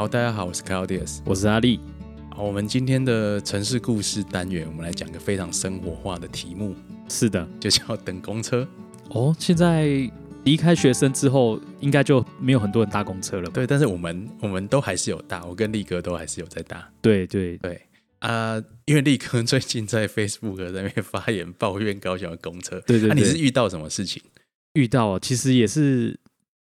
好，大家好，我是 Claudius。我是阿力。好，我们今天的城市故事单元，我们来讲个非常生活化的题目，是的，就叫等公车。哦，现在离开学生之后，应该就没有很多人搭公车了吧？对，但是我们我们都还是有搭，我跟力哥都还是有在搭。对对对啊，因为力哥最近在 Facebook 在那边发言抱怨高雄的公车。对对那、你是遇到什么事情？遇到啊，其实也是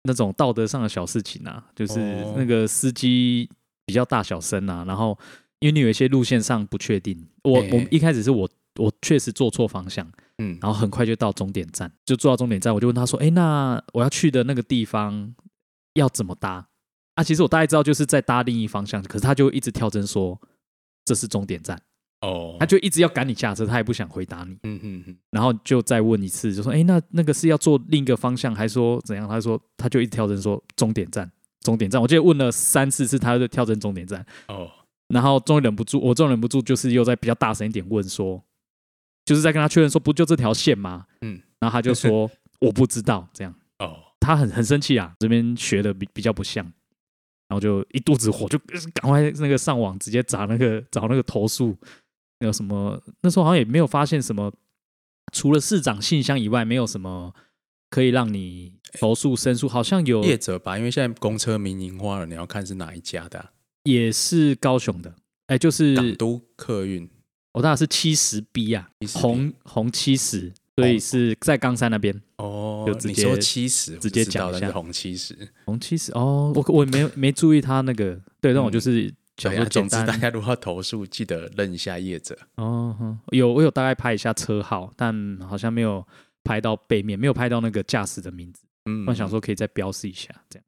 那种道德上的小事情啊，就是哦。那个司机比较大小声啊，然后因为你有一些路线上不确定，我哎我一开始是我我确实坐错方向，嗯，然后很快就到终点站，就坐到终点站，我就问他说：“哎，那我要去的那个地方要怎么搭？”啊，其实我大概知道就是在搭另一方向，可是他就一直跳针说这是终点站，哦，他就一直要赶你下车，他也不想回答你，嗯嗯嗯，然后就再问一次，就说：“哎，那那个是要坐另一个方向，还说怎样？”他说他就一直跳针说终点站，终点站。我记得问了三四次，他就跳针终点站，哦，然后终于忍不住，我终于忍不住，就是又在比较大声一点问说，就是在跟他确认说，不就这条线吗？嗯，然后他就说 我不知道，这样。哦，他很很生气啊，这边学的比比较不像，然后就一肚子火，就赶快那个上网直接找那个找那个投诉，那个什么那时候好像也没有发现什么，除了市长信箱以外，没有什么可以让你投诉申诉，好像有业者吧，因为现在公车民营化了，你要看是哪一家的啊、也是高雄的，哎，就是港都客运。我大概是七十 B 啊，红红七十，所以是在冈山那边。哦就，直接你说七十，直接讲一下红七十。红七十哦，我我没没注意他那个，对，那我就是想总之大家如果要投诉，记得认一下业者。哦，有我有大概拍一下车号，但好像没有拍到背面，没有拍到那个驾驶的名字。嗯我想说可以再标示一下，这样。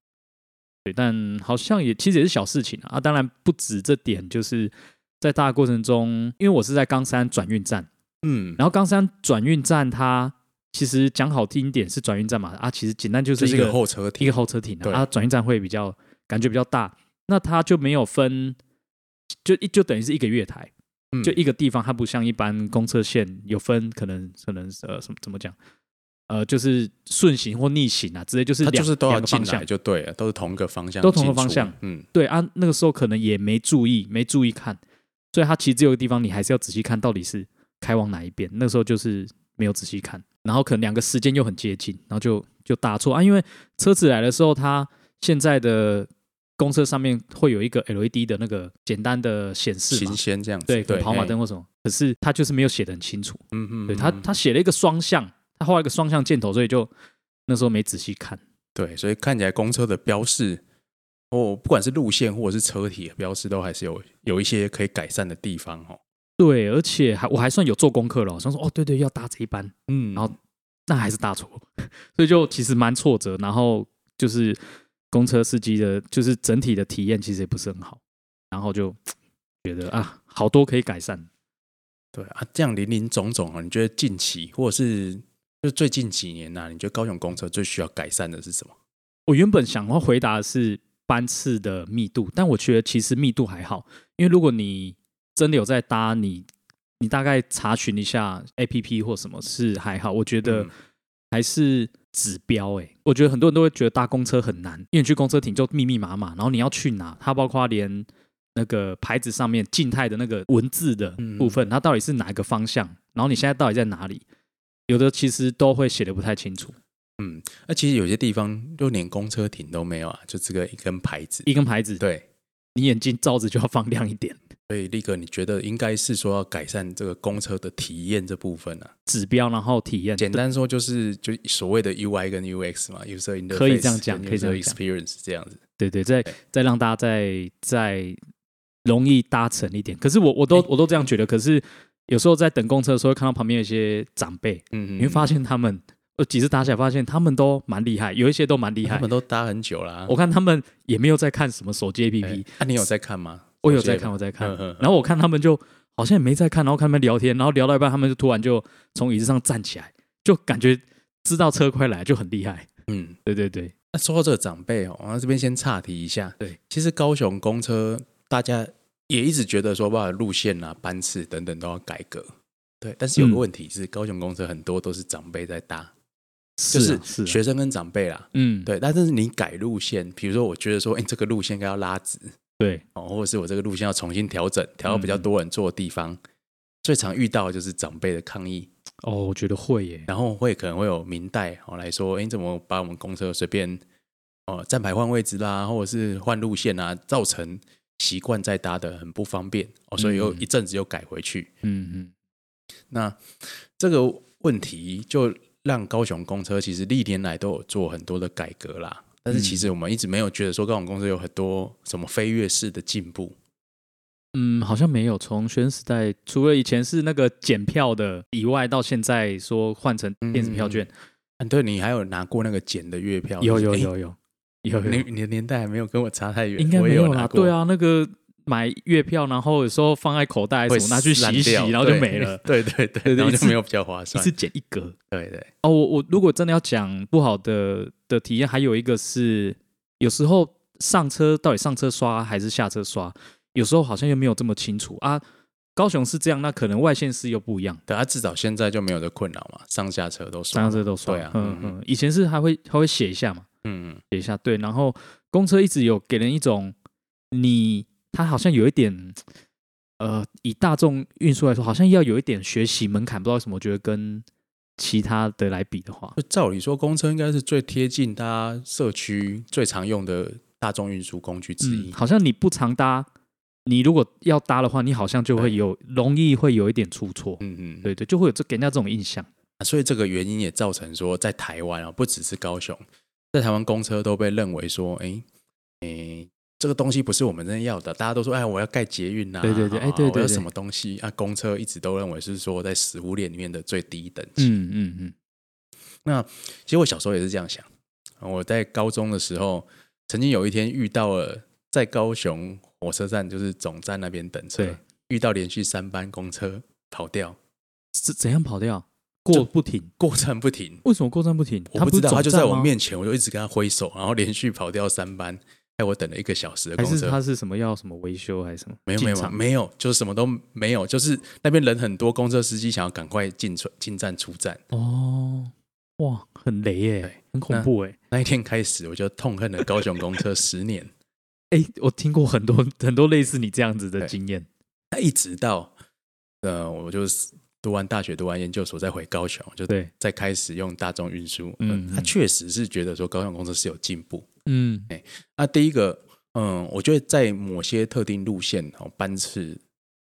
对，但好像也其实也是小事情啊。啊当然不止这点，就是在大的过程中，因为我是在冈山转运站，嗯，然后冈山转运站它其实讲好听一点是转运站嘛，啊，其实简单就就是是一一个个候车亭，一个候车亭啊，转运站会比较感觉比较大，那它就没有分，就一就等于是一个月台，嗯就一个地方，它不像一般公车线有分，可能可能呃什么怎么讲，呃，就是顺行或逆行啊直接，就是两它就是都要进来。就对了，都是同一个方向，都同个方向。嗯，对啊，那个时候可能也没注意，没注意看，所以它其实只有一个地方，你还是要仔细看到底是开往哪一边。那时候就是没有仔细看，然后可能两个时间又很接近，然后就就搭错啊。因为车子来的时候，它现在的公车上面会有一个 LED 的那个简单的显示嘛新，鲜这样子，对，对跑马嘿灯，或什么，可是他就是没有写的很清楚。嗯嗯，对他，嗯他写了一个双向，他画了一个双向箭头，所以就那时候没仔细看。对，所以看起来公车的标示，哦，不管是路线或者是车体的标示，都还是有有一些可以改善的地方哦。对，而且还我还算有做功课了，我想说哦，对对，要搭这一班，嗯然后那还是搭错，所以就其实蛮挫折。然后就是公车司机的，就是整体的体验其实也不是很好，然后就 觉得啊，好多可以改善。对啊，这样林林总总啊，你觉得近期或者是就最近几年呐、你觉得高雄公车最需要改善的是什么？我原本想要回答的是班次的密度，但我觉得其实密度还好，因为如果你真的有在搭，你你大概查询一下 A P P 或什么是还好，我觉得嗯还是指标诶、我觉得很多人都会觉得搭公车很难，因为你去公车亭就密密麻麻，然后你要去哪，它包括连那个牌子上面静态的那个文字的部分，它到底是哪一个方向，然后你现在到底在哪里，有的其实都会写的不太清楚，嗯，那其实有些地方就连公车亭都没有啊，就这个一根牌子。一根牌子，对，你眼睛罩子就要放亮一点。所以力哥，你觉得应该是说要改善这个公车的体验这部分啊？指标，然后体验。简单说就是就所谓的 UI 跟 UX 嘛，user interface 可以这样讲可以这样讲 experience 这样子。对对，再对再让大家再再容易搭乘一点。可是我我都诶我都这样觉得。可是有时候在等公车的时候，会看到旁边有一些长辈，嗯，你会发现他们，呃，几次搭起来发现他们都蛮厉害，有一些都蛮厉害他们。都搭很久啦、我看他们也没有在看什么手机 APP，、哎啊，你有在看吗？我有在看，我在看。然后我看他们就好像也没在看，然后看他们聊天，然后聊到一半，他们就突然就从椅子上站起来，就感觉知道车快来，就很厉害。嗯，对对对，那说到这个长辈哦，我这边先岔题一下。对，其实高雄公车大家也一直觉得说，把路线啊、班次等等都要改革。对，但是有个嗯问题是，高雄公车很多都是长辈在搭，就是啊是啊学生跟长辈啦。嗯，对，但是你改路线，比如说我觉得说，哎，这个路线应该要拉直，对，哦，或者是我这个路线要重新调整，调到比较嗯。多人坐的地方。最常遇到的就是长辈的抗议，哦，我觉得会耶，然后会可能会有明代哦来说，哎，你怎么把我们公车随便哦站牌换位置啦，或者是换路线啊，造成习惯在搭的很不方便哦，所以又嗯。一阵子又改回去。嗯嗯，那这个问题就让高雄公车其实历年来都有做很多的改革啦，但是其实我们一直没有觉得说高雄公司有很多什么飞跃式的进步。嗯，好像没有。从学生时代，除了以前是那个检票的以外，到现在说换成电子票券，嗯，对你还有拿过那个检的月票？有有有有有有，你你的年代还没有跟我差太远，应该我没有啦。有拿过对，啊，那个买月票，然后有时候放在口袋会什么，拿去洗一洗，然后就对没了，对对对，然后就没有比较划一算次。检一格。对对，哦，我我如果真的要讲不好的的体验，还有一个是有时候上车到底上车刷还是下车刷，有时候好像又没有这么清楚啊。高雄是这样，那可能外县市又不一样，对啊，至少现在就没有这困扰嘛，上下车都刷上车都刷。对啊，嗯嗯嗯，以前是还会还会写一下嘛，嗯嗯，写一下对，然后公车一直有给人一种你它好像有一点。呃，以大众运输来说，好像要有一点学习门槛，不知道为什么，我觉得跟其他的来比的话，就照理说，公车应该是最贴近大家社区最常用的大众运输工具之一。嗯，好像你不常搭，你如果要搭的话，你好像就会有容易会有一点出错。嗯嗯，对对，就会有这给人家这种印象。啊所以这个原因也造成说，在台湾啊，不只是高雄，在台湾公车都被认为说，哎哎，这个东西不是我们真的要的。大家都说，哎，我要盖捷运呐，对对对哎啊对对对我要什么东西啊？公车一直都认为是说在食物链里面的最低等级。嗯嗯嗯，其实我小时候也是这样想。我在高中的时候，曾经有一天遇到了在高雄火车站，就是总站那边等车，遇到连续三班公车跑掉，是怎样跑掉？过不停？过站不停。为什么过站不停？我不知道，他他就在我面，面前，我就一直跟他挥手，然后连续跑掉三班，害我等了一个小时的还是。他是什么要什么维修还是什么？没有没有没有，就是什么都没有，就是那边人很多，公车司机想要赶快进出进站出站。哦，哇，很雷耶对，很恐怖哎。那一天开始，我就痛恨了高雄公车十年。哎，我听过很多很多类似你这样子的对经验。那一直到呃，我就是读完大学、读完研究所，再回高雄，就对，再开始用大众运输。嗯嗯，他嗯确实是觉得说高雄公车是有进步。嗯哎那第一个，嗯，我觉得在某些特定路线哦，班次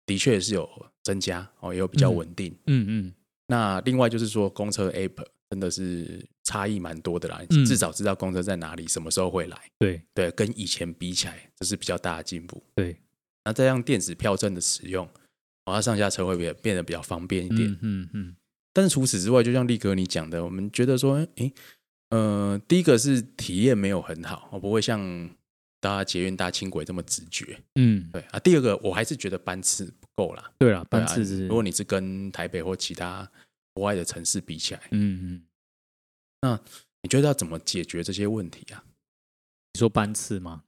的确是有增加哦，也有比较嗯稳定。嗯嗯，那另外就是说，公车 app 真的是差异蛮多的啦，嗯至少知道公车在哪里，什么时候会来。对对，跟以前比起来，这是比较大的进步。对，那这样电子票证的使用，哦，它上下车会变变得比较方便一点。嗯嗯嗯，但是除此之外，就像力哥你讲的，我们觉得说，诶，呃，第一个是体验没有很好，我不会像搭捷运、搭轻轨这么直觉。嗯，对啊，第二个我还是觉得班次不够啦。对了，对啊班次是，如果你是跟台北或其他国外的城市比起来，嗯嗯，那你觉得要怎么解决这些问题啊？你说班次吗？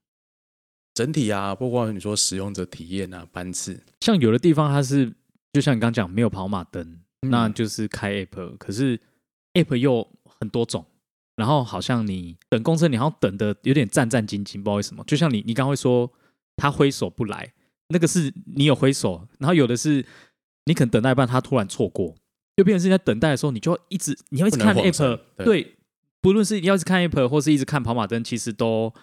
整体啊，包括你说使用者体验啊、班次，像有的地方它是，就像你刚讲没有跑马灯，那嗯就是开 app，可是 app 又很多种，然后好像你等公车，你好像等的有点战战兢兢，不知道为什么。就像你你刚会说他挥手不来，那个是你有挥手，然后有的是你可能等待一半，他突然错过，就变成是在等待的时候，你就要一直你要一直看 app，对对，不论是你要是看 app 或是一直看跑马灯，其实都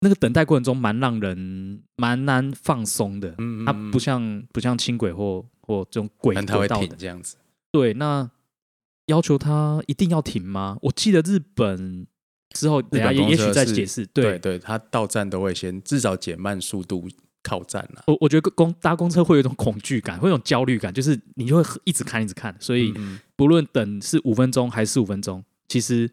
那个等待过程中蛮让人蛮难放松的。嗯它不像不像轻轨或或这种轨道的。这样子。对，那要求他一定要停吗？我记得日本之后，等一下也也许车是再解释。对，对对，它到站都会先至少减慢速度靠站啊。我我觉得公搭公车会有一种恐惧感，会有一种焦虑感，就是你就会一直看一直看，所以嗯不论等是五分钟还是五分钟，其实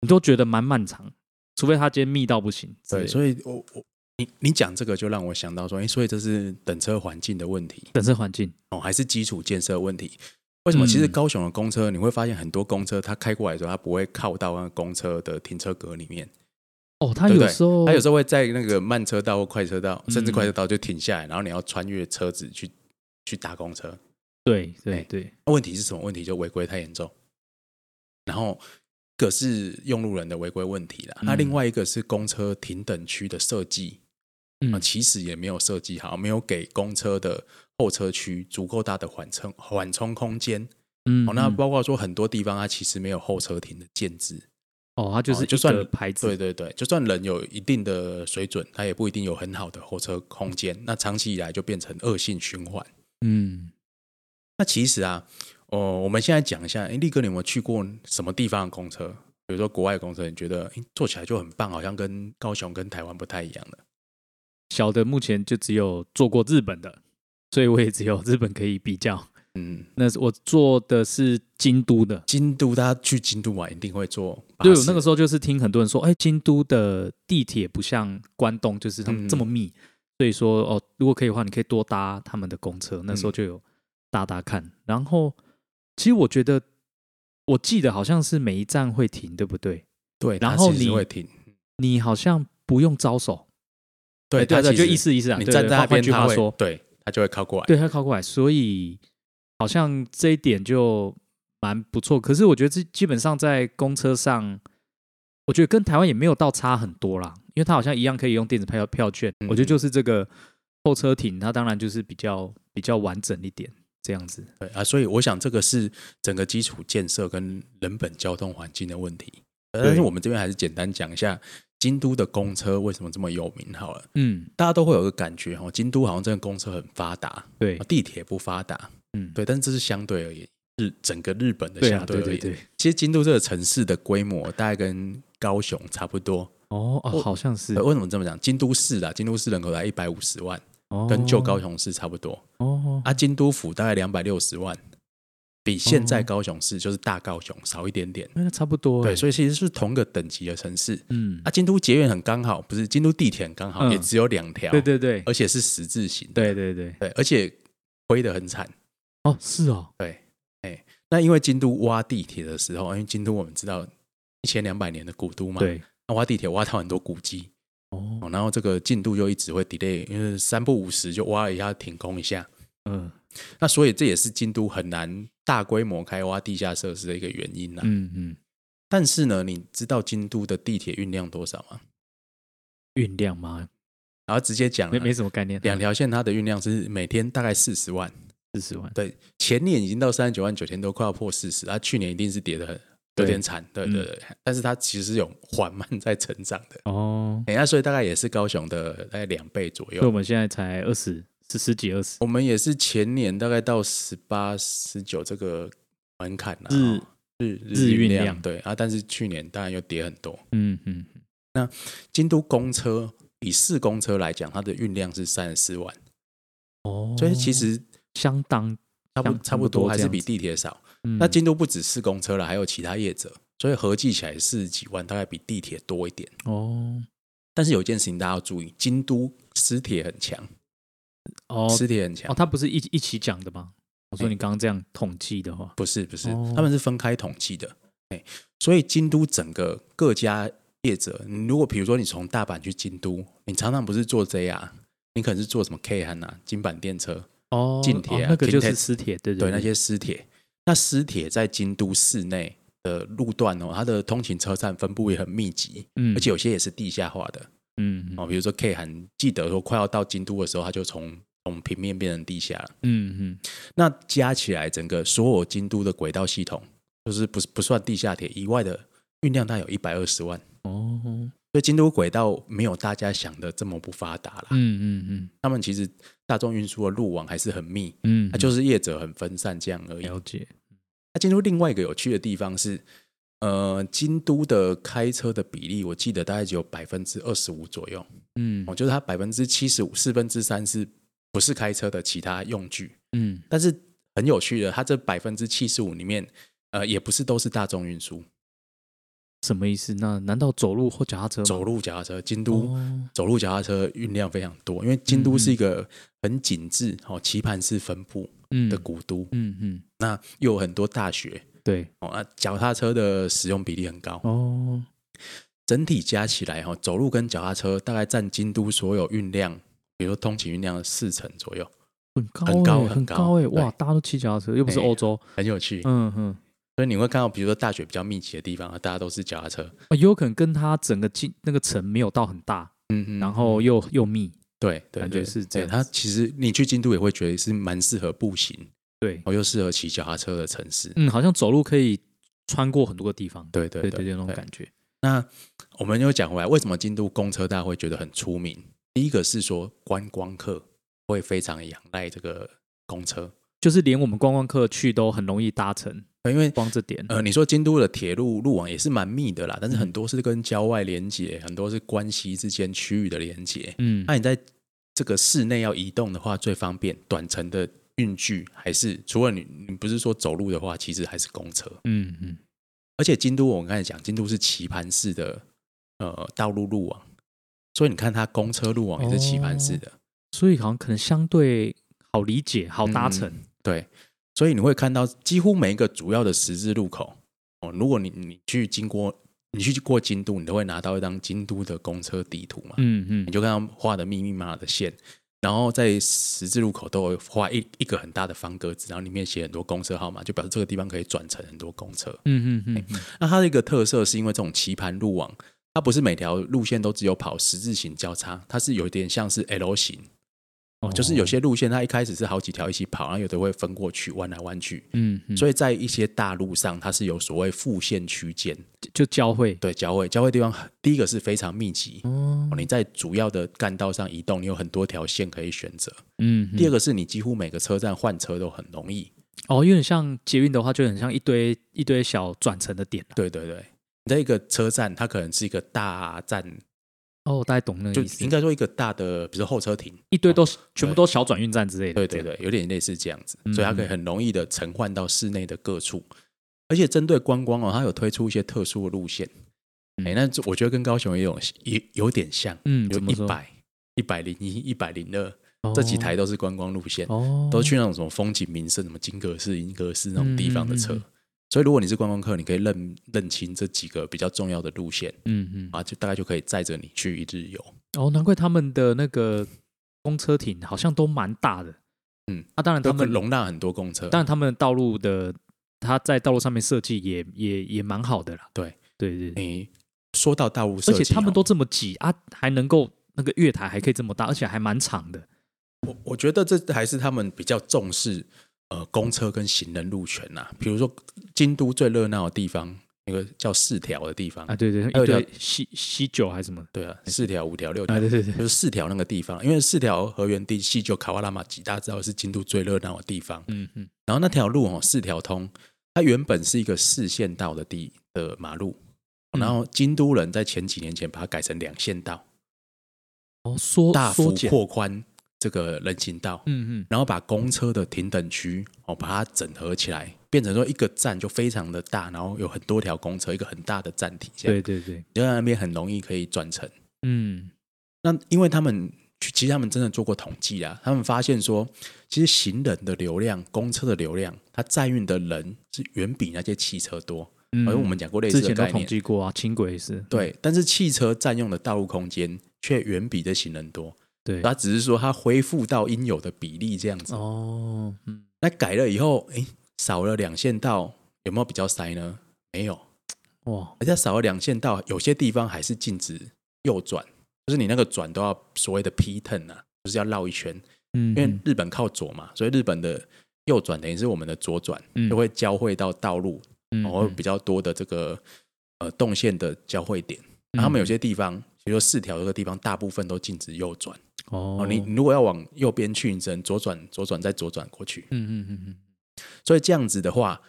你都觉得蛮漫长，除非他今天密到不行对，所以我我你你讲这个就让我想到说，哎，所以这是等车环境的问题等车环境，哦，还是基础建设问题？为什么？嗯。其实高雄的公车，你会发现很多公车它开过来的时候，它不会靠到那个公车的停车格里面，哦，他对不对？有时候它有时候会在那个慢车道或快车道，甚至嗯快车道就停下来，然后你要穿越车子去去搭公车。对对哎对，那问题是什么？问题就违规太严重，然后一个是用路人的违规问题啦，那嗯另外一个是公车停等区的设计嗯。啊，其实也没有设计好，没有给公车的后车区足够大的缓冲缓冲空间。嗯，哦，那嗯包括说很多地方它其实没有候车亭的建制。哦，它就是哦就算个牌子，对对对，就算人有一定的水准，它也不一定有很好的候车空间。那长期以来就变成恶性循环。嗯，那其实啊，哦，我们现在讲一下，哎，力哥，你有没有去过什么地方的公车？比如说国外的公车，你觉得诶坐起来就很棒，好像跟高雄跟台湾不太一样的。小的目前就只有坐过日本的，所以我也只有日本可以比较。嗯，那是我做的是京都的，京都，大家去京都玩一定会坐对，我那个时候就是听很多人说，哎，京都的地铁不像关东，就是他们嗯这么密，所以说哦，如果可以的话，你可以多搭他们的公车。那时候嗯就有搭搭看，然后其实我觉得，我记得好像是每一站会停，对不对？对，然后你会停。你好像不用招手，对，哎对啊对啊，就意思意思啊。你站在那边，对换换句它会说，对，它就会靠过来。对，他靠过来，所以好像这一点就蛮不错。可是我觉得这基本上在公车上，我觉得跟台湾也没有到差很多啦，因为它好像一样可以用电子票票券。嗯我觉得就是这个候车亭，它当然就是比较比较完整一点这样子。对啊，所以我想这个是整个基础建设跟人本交通环境的问题。呃但是我们这边还是简单讲一下京都的公车为什么这么有名好了。嗯，大家都会有个感觉哈，京都好像真的公车很发达，对，地铁不发达，嗯，对，但是这是相对而言，日整个日本的相对而言。对对对。其实京都这个城市的规模大概跟高雄差不多。哦哦，好像是呃为什么这么讲？京都市啊，京都市人口才一百五十万，哦，跟旧高雄市差不多。哦，啊，京都府大概两百六十万，比现在哦高雄市就是大高雄少一点点。那差不多欸。对，所以其实是同个等级的城市。嗯啊，，京都捷运很刚好，不是京都地铁很刚好，嗯也只有两条，对对对而且是十字形的，对对对。对，而且亏得很惨。哦，是哦，对，哎，那因为京都挖地铁的时候，因为京都我们知道一千两百年的古都嘛，，对，那挖地铁挖到很多古迹，哦，哦，然后这个进度就一直会 delay，因为三不五时就挖一下停工一下，嗯那所以这也是京都很难大规模开挖地下设施的一个原因啦。嗯嗯，但是呢，你知道京都的地铁运量多少吗？运量吗？然后直接讲啊没没什么概念。两条线它的运量是每天大概四十万，四十万，对，前年已经到三十九万九千多，快要破四十，它去年一定是跌的很有点惨，对嗯对对，但是它其实有缓慢在成长的，哦，哎，那所以大概也是高雄的大概两倍左右所以我。们现在才二十，十十几二十，我们也是前年大概到十八、十九这个门槛啦，日哦日日运量量对啊，但是去年当然又跌很多。嗯嗯，那京都公车以市公车来讲，它的运量是三十四万，哦，所以其实相当，差不差不多还是比地铁少。嗯那京都不止市公车了，还有其他业者，所以合计起来四十几万，大概比地铁多一点。哦但是有一件事情大家要注意，京都私铁很强，哦私铁很强哦，，他不是一一起讲的吗？我说哎你刚刚这样统计的话，不是不是哦，他们是分开统计的。哎，所以京都整个各家业者，你如果比如说你从大阪去京都，你常常不是坐 JR，你可能是坐什么 K 汉啊、金板电车，哦，近铁啊哦那个就是私铁，对对那对，些私铁。那私铁在京都市内的路段哦，它的通勤车站分布也很密集，嗯而且有些也是地下化的嗯哦。比如说 K 韩，记得说快要到京都的时候，他就从从平面变成地下了。嗯嗯那加起来，整个所有京都的轨道系统，就是不不算地下铁以外的运量，大概有一百二十万。哦，所以京都轨道没有大家想的这么不发达啦。嗯嗯嗯他们其实大众运输的路网还是很密，嗯，它就是业者很分散这样而已。了解，那京都另外一个有趣的地方是，呃，京都的开车的比例，我记得大概只有百分之二十五左右。嗯哦，就是它百分之七十五，四分之三是不是开车的其他用具？嗯但是很有趣的，它这百分之七十五里面，呃，也不是都是大众运输，什么意思？那难道走路或脚踏车？走路脚踏车，京都、哦走路脚踏车运量非常多，因为京都是一个很紧致、哦棋盘式分布嗯的古都，嗯嗯，那又有很多大学对，哦，那脚踏车的使用比例很高，哦，整体加起来哈、哦，走路跟脚踏车大概占京都所有运量，比如说通勤运量的四成左右，很高很高欸很高很高哎，对。哇，大家都骑脚踏车，又不是哎欧洲，很有趣。嗯嗯，所以你会看到，比如说大学比较密集的地方，大家都是脚踏车，啊有可能跟它整个进那个城没有到很大，嗯嗯然后又又密，感对对对对，觉是这样。它其实你去京都也会觉得是蛮适合步行，对，哦，又适合骑脚踏车的城市。嗯，好像走路可以穿过很多个地方，对对对对对，那种感觉。那我们又讲回来，为什么京都公车大家会觉得很出名？第一个是说观光客会非常仰赖这个公车，就是连我们观光客去都很容易搭乘，因为光这点，呃，你说京都的铁路路网也是蛮密的啦，但是嗯很多是跟郊外连接，很多是关西之间区域的连接。嗯那你在这个室内要移动的话，最方便短程的运距还是除了你你不是说走路的话，其实还是公车。嗯嗯，而且京都我们刚才讲，京都是棋盘式的呃道路路网，所以你看它公车路网也是棋盘式的，所以好像可能相对好理解、好搭乘。对，所以你会看到几乎每一个主要的十字路口哦，如果你你去经过你去过京都，你都会拿到一张京都的公车地图嘛，嗯嗯你就看到画的密密麻麻的线。然后在十字路口都有画一一个很大的方格子，然后里面写很多公车号码，就表示这个地方可以转乘很多公车。嗯嗯嗯嗯，那它的一个特色是因为这种棋盘路网，它不是每条路线都只有跑十字形交叉，它是有点像是 L 型，哦，就是有些路线它一开始是好几条一起跑，然后有的会分过去弯来弯去，嗯嗯，所以在一些大路上它是有所谓复线区间，就交汇。对交汇交汇地方，第一个是非常密集。哦。哦，你在主要的干道上移动，你有很多条线可以选择。嗯，第二个个是你几乎每个车站换车都很容易。哦，有点像捷运的话，就很像一堆一堆小转乘的点啊。对对对，你在一个车站，它可能是一个大站，哦，我大概懂那就个意思，应该说一个大的，比如说候车亭。一堆都是全部都小转运站之类的。对对对，有点类似这样子，嗯所以它可以很容易的乘换到室内的各处，而且针对观光哦，它有推出一些特殊的路线。嗯哎、那我觉得跟高雄也有有有点像，嗯，有怎么说？一百、一百零一、一百零二哦这几台都是观光路线，哦，都去那种什么风景名胜、什么金阁寺、银阁寺那种地方的车。嗯嗯嗯所以如果你是观光客，你可以认认清这几个比较重要的路线嗯嗯，啊，就大概就可以载着你去一日游。哦，难怪他们的那个公车亭好像都蛮大的。嗯，啊，当然他们，容纳很多公车。当然他们道路的，他在道路上面设计也也也蛮好的啦。对对对，你说到道路设而计哦，且他们都这么挤啊，还能够那个月台还可以这么大，而且还蛮长的。我我觉得这还是他们比较重视呃公车跟行人路权呐、比如说京都最热闹的地方，那个叫四条的地方，啊，对对，还有一条西西九还是什么？对啊，四条、五条、六条。啊，，对对对，就是四条那个地方，因为四条河原地西九卡瓦拉马吉，大家知道是京都最热闹的地方。嗯嗯。然后那条路哦，四条通，它原本是一个四线道的地的马路，嗯。然后京都人在前几年前把它改成两线道，哦，缩大幅扩宽这个人行道。嗯嗯，然后把公车的停等区哦，把它整合起来，变成说一个站就非常的大，然后有很多条公车，一个很大的站体，对对对，就在那边很容易可以转乘。嗯那因为他们其实他们真的做过统计啊，他们发现说，其实行人的流量、公车的流量，它载运的人是远比那些汽车多。嗯，而我们讲过类似的概念，计过啊，轻轨也是，对，但是汽车占用的道路空间却远比这行人多。对，他只是说他恢复到应有的比例这样子。哦，嗯，那改了以后，哎，少了两线道，有没有比较塞呢？没有，哇，而且少了两线道，有些地方还是禁止右转，就是你那个转都要所谓的 P turn 啊，就是要绕一圈。嗯，因为日本靠左嘛，所以日本的右转等于是我们的左转，嗯就会交汇到道路，嗯然后比较多的这个呃动线的交汇点。然后他们有些地方，比如说四条这个地方，大部分都禁止右转。哦。哦，你你如果要往右边去，你只能左转、左转再左转过去。嗯嗯嗯嗯，所以这样子的话，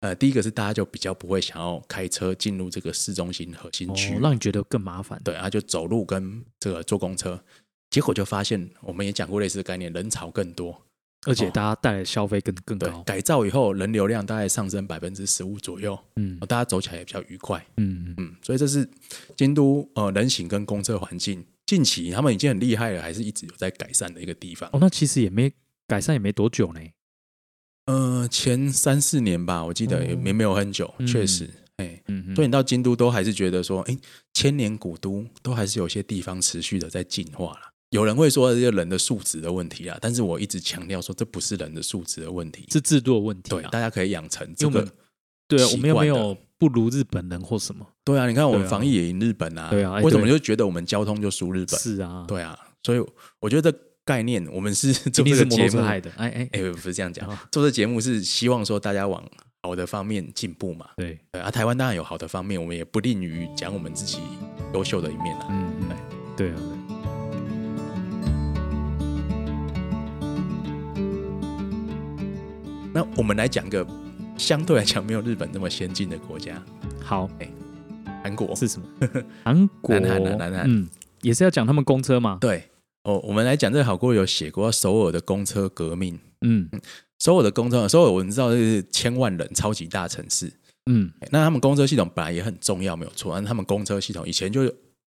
呃，第一个是大家就比较不会想要开车进入这个市中心核心区，哦，让你觉得更麻烦，对，啊就走路跟这个坐公车，结果就发现我们也讲过类似的概念，人潮更多，而且大家带来的消费更更对，高，改造以后人流量大概上升百分之十五左右，嗯。哦大家走起来也比较愉快，嗯嗯。嗯，所以这是京都呃人行跟公车环境近期他们已经很厉害了，还是一直有在改善的一个地方。哦，那其实也没改善也没多久呢，呃，前三四年吧，我记得也哦没没有很久，嗯确实，哎、所以你到京都都还是觉得说，哎，千年古都都还是有些地方持续的在进化了。有人会说这些人的素质的问题啊，但是我一直强调说，这不是人的素质的问题，是制度的问题对，啊，大家可以养成这个。对啊，我们又没有不如日本人或什么，对啊，你看我们防疫也赢日本啊，对啊哎为什么就觉得我们交通就输日本？是啊，对啊，所以我觉得这概念我们是 做这个节目，害的。哎哎，哎、不是这样讲哦，做这节目是希望说大家往好的方面进步嘛。对，对啊，台湾当然有好的方面，我们也不吝于讲我们自己优秀的一面啦。嗯嗯，对啊，那我们来讲个相对来讲没有日本那么先进的国家，好韩国。是什么？韩国，南韩啊南韩嗯，也是要讲他们公车嘛。对哦，我们来讲这个好过有写过首尔的公车革命。嗯首尔的公车，首尔我们知道是千万人超级大城市，嗯那他们公车系统本来也很重要，没有错。但他们公车系统以前就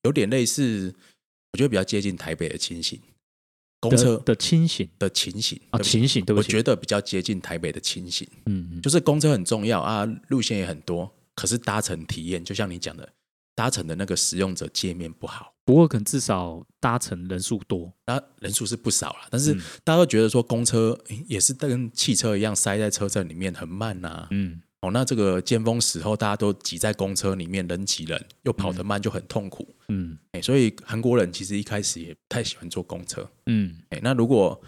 有点类似，我觉得比较接近台北的情形，公车的的清醒。的情形啊，情形，对不起，我觉得比较接近台北的情形，嗯嗯，就是公车很重要啊，路线也很多，可是搭乘体验就像你讲的，搭乘的那个使用者界面不好。不过可能至少搭乘人数多，那人数是不少了，但是嗯。大家都觉得说公车也是跟汽车一样塞在车站里面很慢呐、嗯哦，那这个尖峰时候大家都挤在公车里面，人挤人，又跑得慢，就很痛苦。嗯哎、所以韩国人其实一开始也不太喜欢坐公车。嗯哎、那如果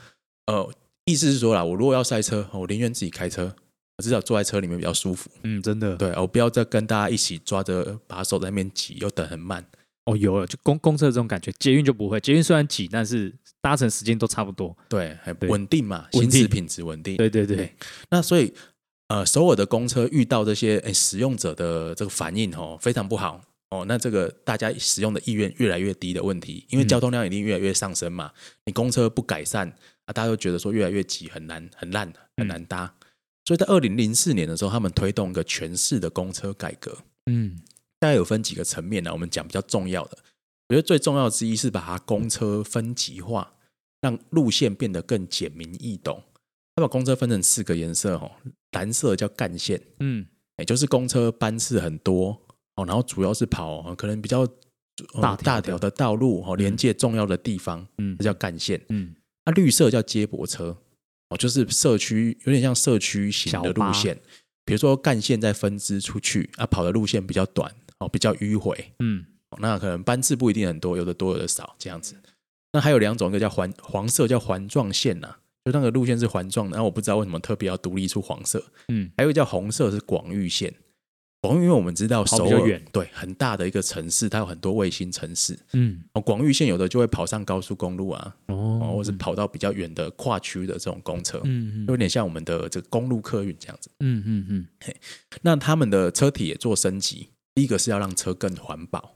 呃，意思是说啦，我如果要塞车，我宁愿自己开车，我至少坐在车里面比较舒服。嗯，真的，对，我不要再跟大家一起抓着把手在那边挤，又等很慢。哦，有了，就公公车这种感觉，捷运就不会，捷运虽然挤，但是搭乘时间都差不多。对，很对稳定嘛，行驶品质稳定。对对对对，那所以呃，首尔的公车遇到这些诶使用者的这个反应哦，非常不好哦。那这个大家使用的意愿越来越低的问题，因为嗯交通量一定越来越上升嘛。你公车不改善啊，大家都觉得说越来越挤，很难很烂很难搭。所以在二零零四年的时候，他们推动一个全市的公车改革，嗯大概有分几个层面呢、我们讲比较重要的，我觉得最重要之一是把它公车分级化，让路线变得更简明易懂。他把公车分成四个颜色哦，蓝色叫干线，嗯，也就是公车班次很多哦，然后主要是跑呃可能比较呃大条的。大条的道路哦，连接重要的地方，嗯。这叫干线。嗯。那绿色叫接驳车哦，就是社区有点像社区型的小路线，比如说干线再分支出去啊，跑的路线比较短哦，比较迂回。嗯。哦那可能班次不一定很多，有的多有的少这样子。那还有两种，一个叫环黄色叫环状线呐、就那个路线是环状的，然后我不知道为什么特别要独立出黄色。嗯还有一个叫红色是广域线，广域因为我们知道首尔对很大的一个城市，它有很多卫星城市。嗯，哦，广域线有的就会跑上高速公路啊，哦，哦或是跑到比较远的跨区的这种公车，嗯嗯有点像我们的这个公路客运这样子。嗯嗯嗯，那他们的车体也做升级，第一个是要让车更环保，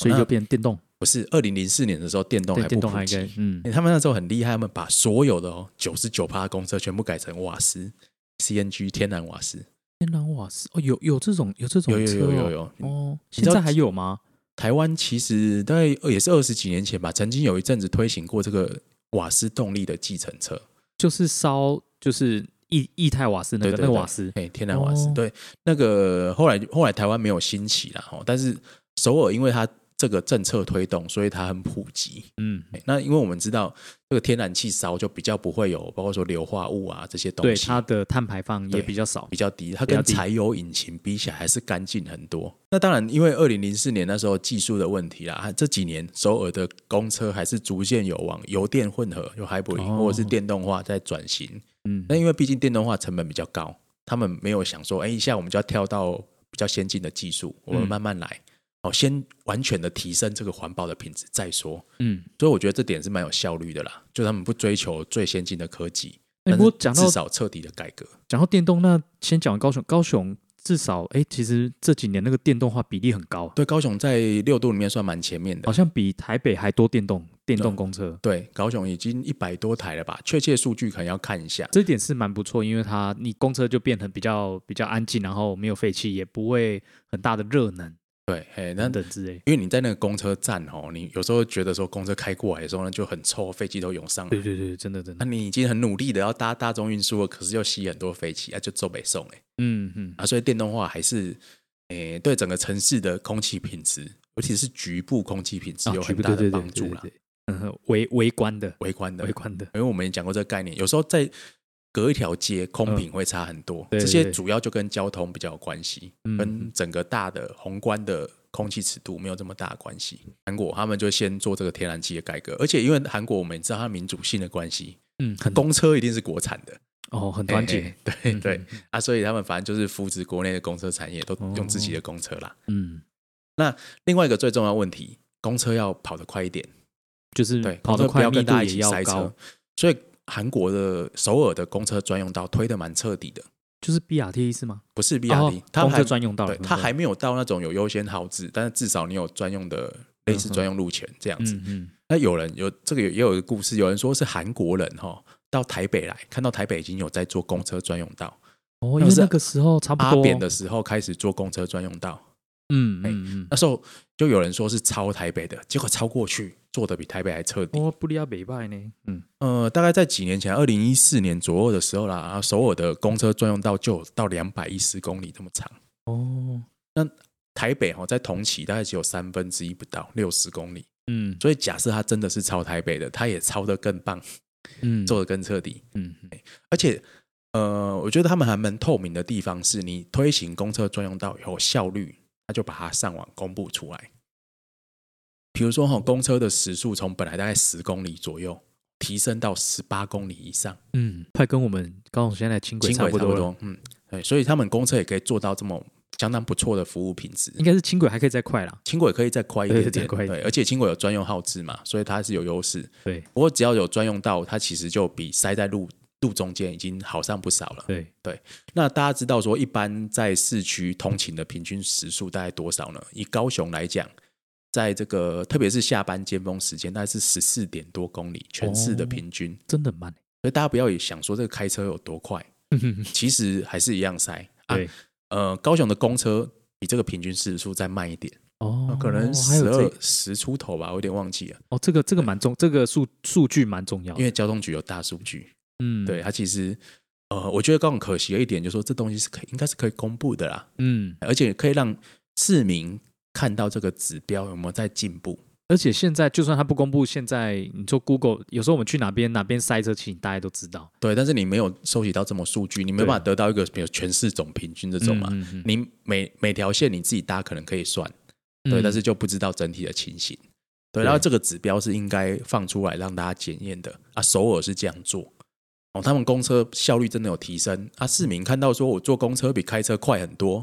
所以就变电动，不是二零零四年的时候电动对，还不普及，嗯。欸他们那时候很厉害，他们把所有的哦九十九趴公车全部改成瓦斯 CNG 天然瓦斯，天然瓦斯？哦，有有这种有这种有有有有有。哦，现在还有吗？台湾其实大概也是二十几年前吧，曾经有一阵子推行过这个瓦斯动力的计程车，就是烧就是液液态瓦斯那个瓦斯，哎，天然瓦斯，哦。对，那个后来后来台湾没有兴起啦，哦，但是首尔因为它这个政策推动，所以它很普及。嗯，欸那因为我们知道这个天然气烧就比较不会有，包括说硫化物啊这些东对，西，它的碳排放也比较少比，较低，它跟柴油引擎比起来还是干净很多。那当然，因为二零零四年那时候技术的问题啦，这几年首尔的公车还是逐渐有往油电混合、有 hybrid、哦或者是电动化在转型。嗯那因为毕竟电动化成本比较高，他们没有想说，哎，一下我们就要跳到比较先进的技术，我们嗯慢慢来。哦，先完全的提升这个环保的品质再说。嗯。所以我觉得这点是蛮有效率的啦，就他们不追求最先进的科技，哎，但是不过讲到至少彻底的改革。讲到电动，那先讲高雄，高雄至少哎，其实这几年那个电动化比例很高，对，高雄在六度里面算蛮前面的好，像比台北还多电动电动嗯公车，对，高雄已经一百多台了吧？确切数据可能要看一下。这一点是蛮不错，因为它你公车就变成比较比较安静，然后没有废气，也不会很大的热能对，哎，那等等之类。因为你在那个公车站哦，你有时候觉得说公车开过来的时候呢，就很臭，飞机都涌上来对。对对，真的真的那、的，你已经很努力的要搭大众运输了，可是又吸很多废气，啊，就走北送哎嗯嗯，啊，所以电动化还是诶对整个城市的空气品质，尤其是局部空气品质有很大的帮助啦。对对对，嗯哼，微微观的微观的微，观的，因为我们也讲过这个概念，有时候在隔一条街，空品会差很多。这些主要就跟交通比较有关系，嗯跟整个大的宏观的空气尺度没有这么大的关系。韩国他们就先做这个天然气的改革，而且因为韩国我们也知道它民主性的关系，嗯，很公车一定是国产的，哦，很团结，对对。啊，所以他们反正就是扶持国内的公车产业，都用自己的公车啦。嗯，那另外一个最重要的问题，公车要跑得快一点，就是对，跑得快，不要密度也跟大家一起塞要高车，，所以韩国的首尔的公车专用道推的蛮彻底的，就是 BRT 是吗？不是 BRT，、哦公它还车专用道，对，它还没有到那种有优先号制，但是至少你有专用的类似专用路权这样子。嗯嗯，那有人有这个也有一个故事，有人说是韩国人哈到台北来，看到台北已经有在做公车专用道，哦，因为那个时候差不多。阿扁的时候开始做公车专用道，嗯嗯嗯，那时候就有人说是超台北的，结果超过去做的比台北还彻底。哦，布利亚北拜呢，嗯，呃，大概在几年前，二零一四年左右的时候啦，然后首尔的公车专用道就有到两百一十公里这么长。哦，那台北哦，在同期大概只有三分之一不到，六十公里。嗯所以假设它真的是超台北的，它也超的更棒，嗯，做的更彻底。嗯而且，呃，我觉得他们还蛮透明的地方是，你推行公车专用道以后，效率他就把它上网公布出来。比如说哈、公车的时速从本来大概十公里左右，提升到十八公里以上，嗯，快跟我们高雄现在的轻轨差不多。嗯，对，所以他们公车也可以做到这么相当不错的服务品质。应该是轻轨还可以再快啦。轻轨可以再快一点点对，而且轻轨有专用号志嘛，所以它是有优势。对不过只要有专用道，它其实就比塞在路路中间已经好上不少了。对对，那大家知道说，一般在市区通勤的平均时速大概多少呢？以高雄来讲，在这个特别是下班尖峰时间，大概是十四点多公里，全市的哦平均。真的很慢。所以大家不要也想说这个开车有多快，其实还是一样塞。啊对，呃，高雄的公车比这个平均时速再慢一点，哦，可能十二十出头吧，我有点忘记了。哦，这个这个蛮重，这个数数据蛮重要，因为交通局有大数据，嗯，对它其实呃，我觉得更可惜的一点就是说，这东西是可以应该是可以公布的啦，嗯，而且可以让市民看到这个指标有没有在进步。而且现在就算他不公布，现在你说 Google 有时候我们去哪边哪边塞车，其实大家都知道对，但是你没有收集到这么数据，你没办法得到一个比如全市总平均这种嘛。嗯嗯嗯你每每条线你自己搭可能可以算，对，嗯但是就不知道整体的情形。对，对然后这个指标是应该放出来让大家检验的啊。首尔是这样做，哦，他们公车效率真的有提升啊。市民看到说我坐公车比开车快很多，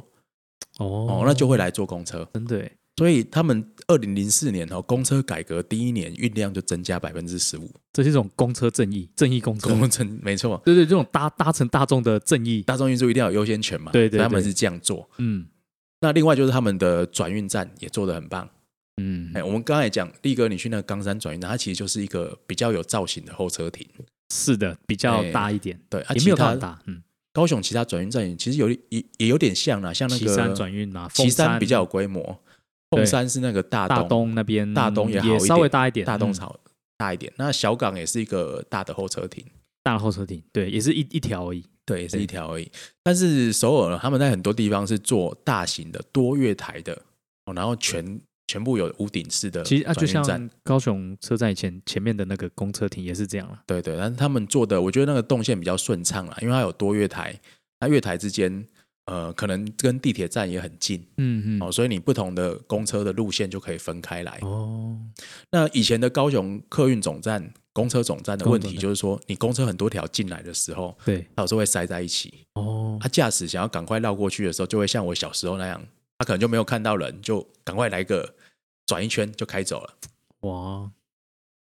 哦哦，那就会来坐公车。真的所以他们二零零四年哦，公车改革第一年运量就增加百分之十五，这是一种公车正义，正义公车，没错，对对，这种搭搭乘大众的正义，大众运输一定要有优先权嘛，对对对他们是这样做。嗯那另外就是他们的转运站也做得很棒。嗯哎，，我们刚才讲，力哥你去那个冈山转运站，它其实就是一个比较有造型的候车亭。是的，比较哎大一点，对，啊，也没有其他到很大，嗯，高雄其他转运站也其实有也也有点像啦，像那个旗山转运啊，旗山山。比较有规模，对。凤山是那个大大东东那边，大东也好也稍微大一点，嗯大东好大一点，那小港也是一个大的候车亭。大的候车亭，对，也是一一条而已，对，也是一条而已。但是首尔呢，他们在很多地方是做大型的多月台的，哦，然后全全部有屋顶式的其实啊，就像高雄车站以前前面的那个公车亭也是这样了，对对，但是他们做的，我觉得那个动线比较顺畅啦，因为它有多月台，那月台之间，呃，可能跟地铁站也很近嗯嗯，哦，所以你不同的公车的路线就可以分开来。哦，那以前的高雄客运总站、公车总站的问题就是说，你公车很多条进来的时候，对，它有时候会塞在一起。哦。他，驾驶想要赶快绕过去的时候，就会像我小时候那样，他可能就没有看到人，就赶快来个转一圈就开走了。哇，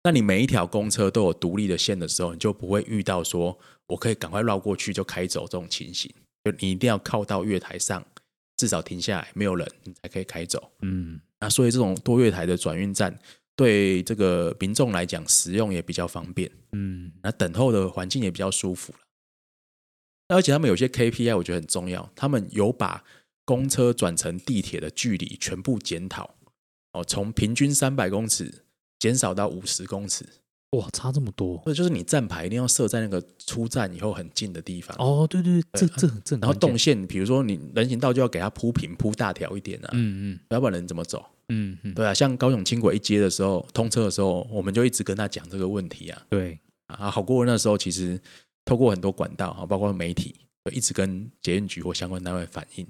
那你每一条公车都有独立的线的时候，你就不会遇到说我可以赶快绕过去就开走这种情形。就你一定要靠到月台上，至少停下来没有人，你才可以开走。嗯，那所以这种多月台的转运站，对这个民众来讲，使用也比较方便，嗯，那等候的环境也比较舒服了。那而且他们有些 KPI 我觉得很重要，他们有把公车转乘地铁的距离全部检讨，哦，从平均三百公尺减少到五十公尺。哇，差这么多，所以就是你站牌一定要设在那个出站以后很近的地方。哦，对对，对这这很这很然后动线，比如说你人行道就要给它铺平、铺大条一点啊，嗯嗯要不然人怎么走？嗯嗯，对啊，像高雄轻轨一接的时候，通车的时候，我们就一直跟他讲这个问题啊。对，啊，好过那时候其实透过很多管道啊，包括媒体，一直跟捷运局或相关单位反映。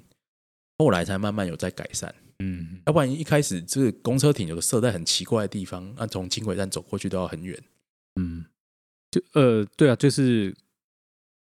后来才慢慢有在改善。嗯，要不然一开始这个公车亭有的设在很奇怪的地方，那从轻轨站走过去都要很远。嗯，就呃，对啊，就是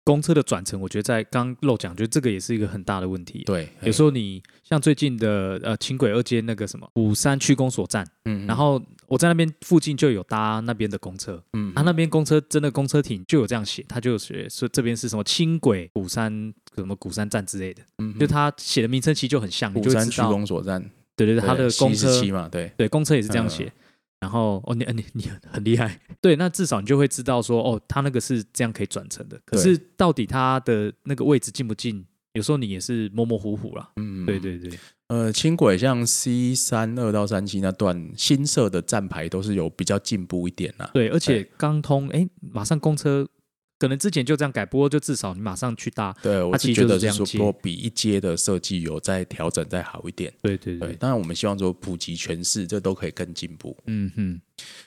公车的转乘，我觉得在刚漏讲，就这个也是一个很大的问题。，对，有时候你像最近的呃轻轨二街那个什么五山区公所站，嗯，然后我在那边附近就有搭那边的公车，嗯，他、那边公车真的公车亭就有这样写，他就有写说这边是什么轻轨五山什么鼓山站之类的，嗯就他写的名称其实就很像，你虎山区公所站，对对对，他的公车嘛，对，对，公车也是这样嗯。写。然后哦，你你你很很厉害，对，那至少你就会知道说，哦，他那个是这样可以转乘的。可是到底他的那个位置近不近，有时候你也是模模糊糊啦。嗯，对对对，呃，轻轨像 C 三二到三七那段新设的站牌都是有比较进步一点啦。对，而且刚通，哎，马上公车可能之前就这样改，不过就至少你马上去搭。对，我是觉得是说说比一阶的设计有在调整再好一点。对，对对对，当然我们希望说普及全市，这都可以更进步。嗯哼，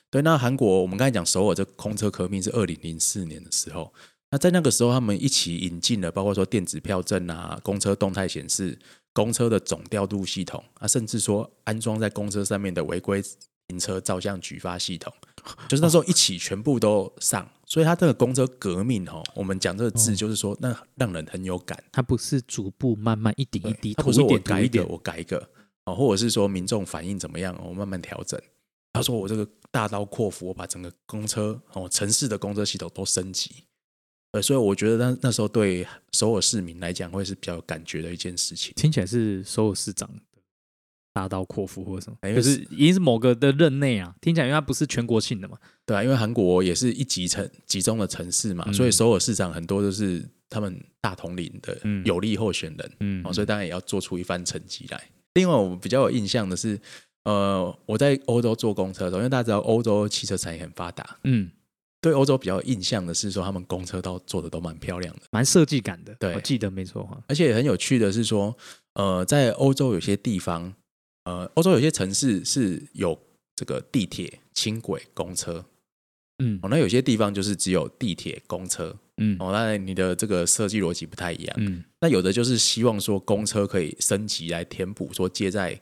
对，那韩国我们刚才讲首尔这空车革命是二零零四年的时候，那在那个时候他们一起引进了包括说电子票证啊、公车动态显示、公车的总调度系统啊，甚至说安装在公车上面的违规停车照相举发系统，就是那时候一起全部都上，所以他这个公车革命哦，我们讲这个字哦就是说那让人很有感。它不是逐步慢慢一点一滴，他不是我改一个，我改一个哦，或者是说民众反应怎么样，我慢慢调整。他说我这个大刀阔斧，我把整个公车哦城市的公车系统都升级。呃，所以我觉得那那时候对首尔市民来讲会是比较有感觉的一件事情。听起来是首尔市长的大刀阔斧或者什么，哎就是一定是某个的任内啊。听起来因为它不是全国性的嘛，对啊，因为韩国也是一级城集中的城市嘛，嗯所以首尔市长很多都是他们大统领的嗯有力候选人。嗯哦，所以当然也要做出一番成绩来。另外，我比较有印象的是，呃，我在欧洲坐公车的时候，因为大家知道欧洲汽车产业很发达，嗯，对欧洲比较有印象的是说，他们公车都做的都蛮漂亮的，蛮设计感的，对我记得没错哈。而且很有趣的是说，呃，在欧洲有些地方，呃，欧洲有些城市是有这个地铁、轻轨、公车，嗯哦，那有些地方就是只有地铁、公车，嗯哦，那你的这个设计逻辑不太一样。嗯那有的就是希望说公车可以升级来填补说接在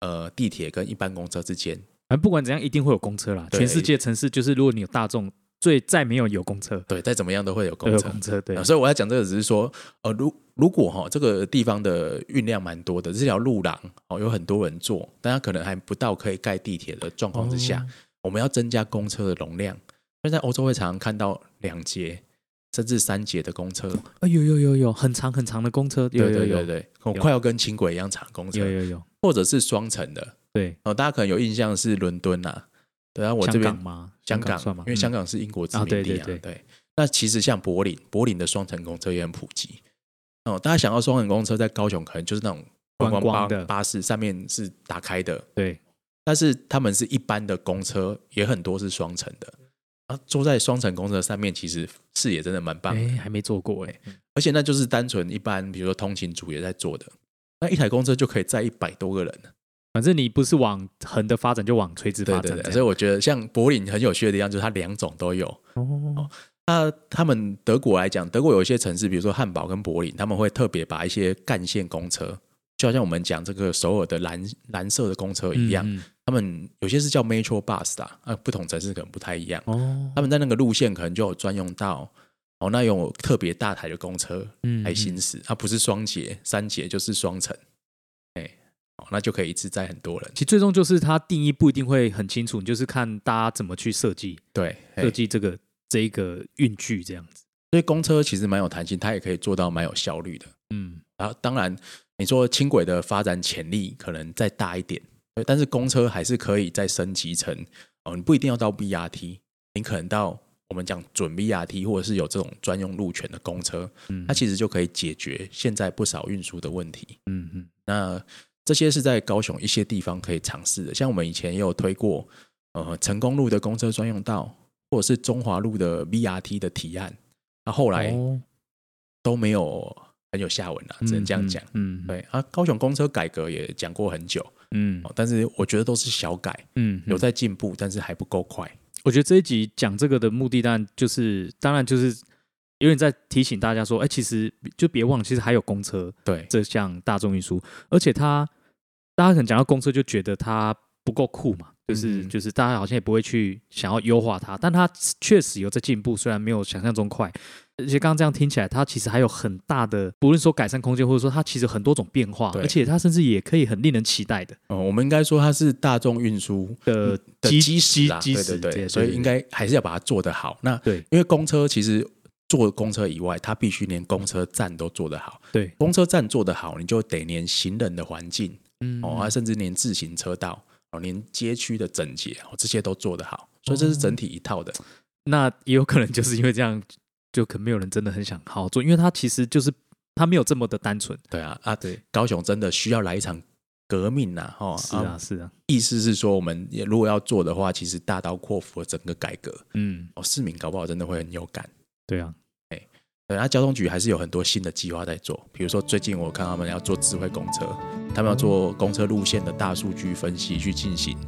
呃地铁跟一般公车之间。反正不管怎样，一定会有公车啦。全世界城市就是，如果你有大众，最再没有有公车，对，再怎么样都会有公车。公车，对啊，所以我要讲这个只是说，呃，如如果哈、这个地方的运量蛮多的，这条路廊哦有很多人坐，但它可能还不到可以盖地铁的状况之下，哦我们要增加公车的容量。所以在欧洲会常常看到两节甚至三节的公车，啊，有有有有很长很长的公车，有对有有对对对，我快要跟轻轨一样长公车有，有有，或者是双层的。对，哦，大家可能有印象是伦敦呐、对啊，我这香边港吗？香港算吗？因为香嗯港是英国殖啊民地啊，对对对对。那其实像柏林，柏林的双层公车也很普及。哦，大家想到双人公车在高雄，可能就是那种观观光的巴士，上面是打开的，对，但是他们是一般的公车，也很多是双层的。啊，坐在双层公车上面，其实视野真的蛮棒的，哎，还没坐过哎，而且那就是单纯一般，比如说通勤族也在坐的。那一台公车就可以载一百多个人了。反正你不是往横的发展，就往垂直发展这样。对对对，所以我觉得像柏林很有趣的地方，就是它两种都有。哦，那他们德国来讲，德国有一些城市，比如说汉堡跟柏林，他们会特别把一些干线公车，就好像我们讲这个首尔的蓝蓝色的公车一样，他们有些是叫 Metro Bus 的啊，啊不同城市可能不太一样。哦，他们在那个路线可能就有专用道，哦，那有特别大台的公车嗯来行驶，它不是双节、三节就是双层，哎，哦，那就可以一次载很多人。其实最终就是它定义不一定会很清楚，你就是看大家怎么去设计对，哎设计这个这一个运具这样子。所以公车其实蛮有弹性，它也可以做到蛮有效率的。嗯，然后当然，你说轻轨的发展潜力可能再大一点，对，但是公车还是可以再升级成哦，你不一定要到 BRT，你可能到我们讲准 BRT，或者是有这种专用路权的公车，嗯它其实就可以解决现在不少运输的问题。嗯嗯那这些是在高雄一些地方可以尝试的，像我们以前也有推过，呃，成功路的公车专用道，或者是中华路的 VRT 的提案，那后来哦。都没有很有下文了，只能这样讲。嗯，嗯，对啊，高雄公车改革也讲过很久，嗯。哦但是我觉得都是小改，嗯，有在进步，但是还不够快。我觉得这一集讲这个的目的，当然就是，当然就是有点在提醒大家说，哎，其实就别忘了，其实还有公车对，这项大众运输，而且它大家可能讲到公车就觉得它不够酷嘛，就是、嗯就是大家好像也不会去想要优化它，但它确实有在进步，虽然没有想象中快。而且刚刚这样听起来，它其实还有很大的，不论说改善空间，或者说它其实很多种变化，而且它甚至也可以很令人期待的哦，我们应该说它是大众运输的的基基石啦，基石对对对对，所以应该还是要把它做得好。那对因为公车其实坐公车以外，它必须连公车站都做得好。对，公车站做得好，你就得连行人的环境嗯哦，啊，甚至连自行车道哦，连街区的整洁哦，这些都做得好。所以这是整体一套的。那也有可能就是因为这样，就可能没有人真的很想好好做，因为它其实就是它没有这么的单纯。对啊啊，对，高雄真的需要来一场革命呐、哦，是啊，是啊，意思是说，我们也如果要做的话，其实大刀阔斧的整个改革嗯，哦，市民搞不好真的会很有感。对啊，对，那交通局还是有很多新的计划在做，比如说最近我看他们要做智慧公车，他们要做公车路线的大数据分析去进行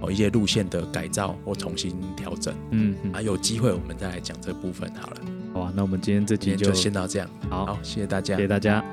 哦一些路线的改造或重新调整嗯，嗯啊，有机会我们再来讲这部分好了。好啊，那我们今天这集今天就先到这样，好，好，谢谢大家谢谢。大家。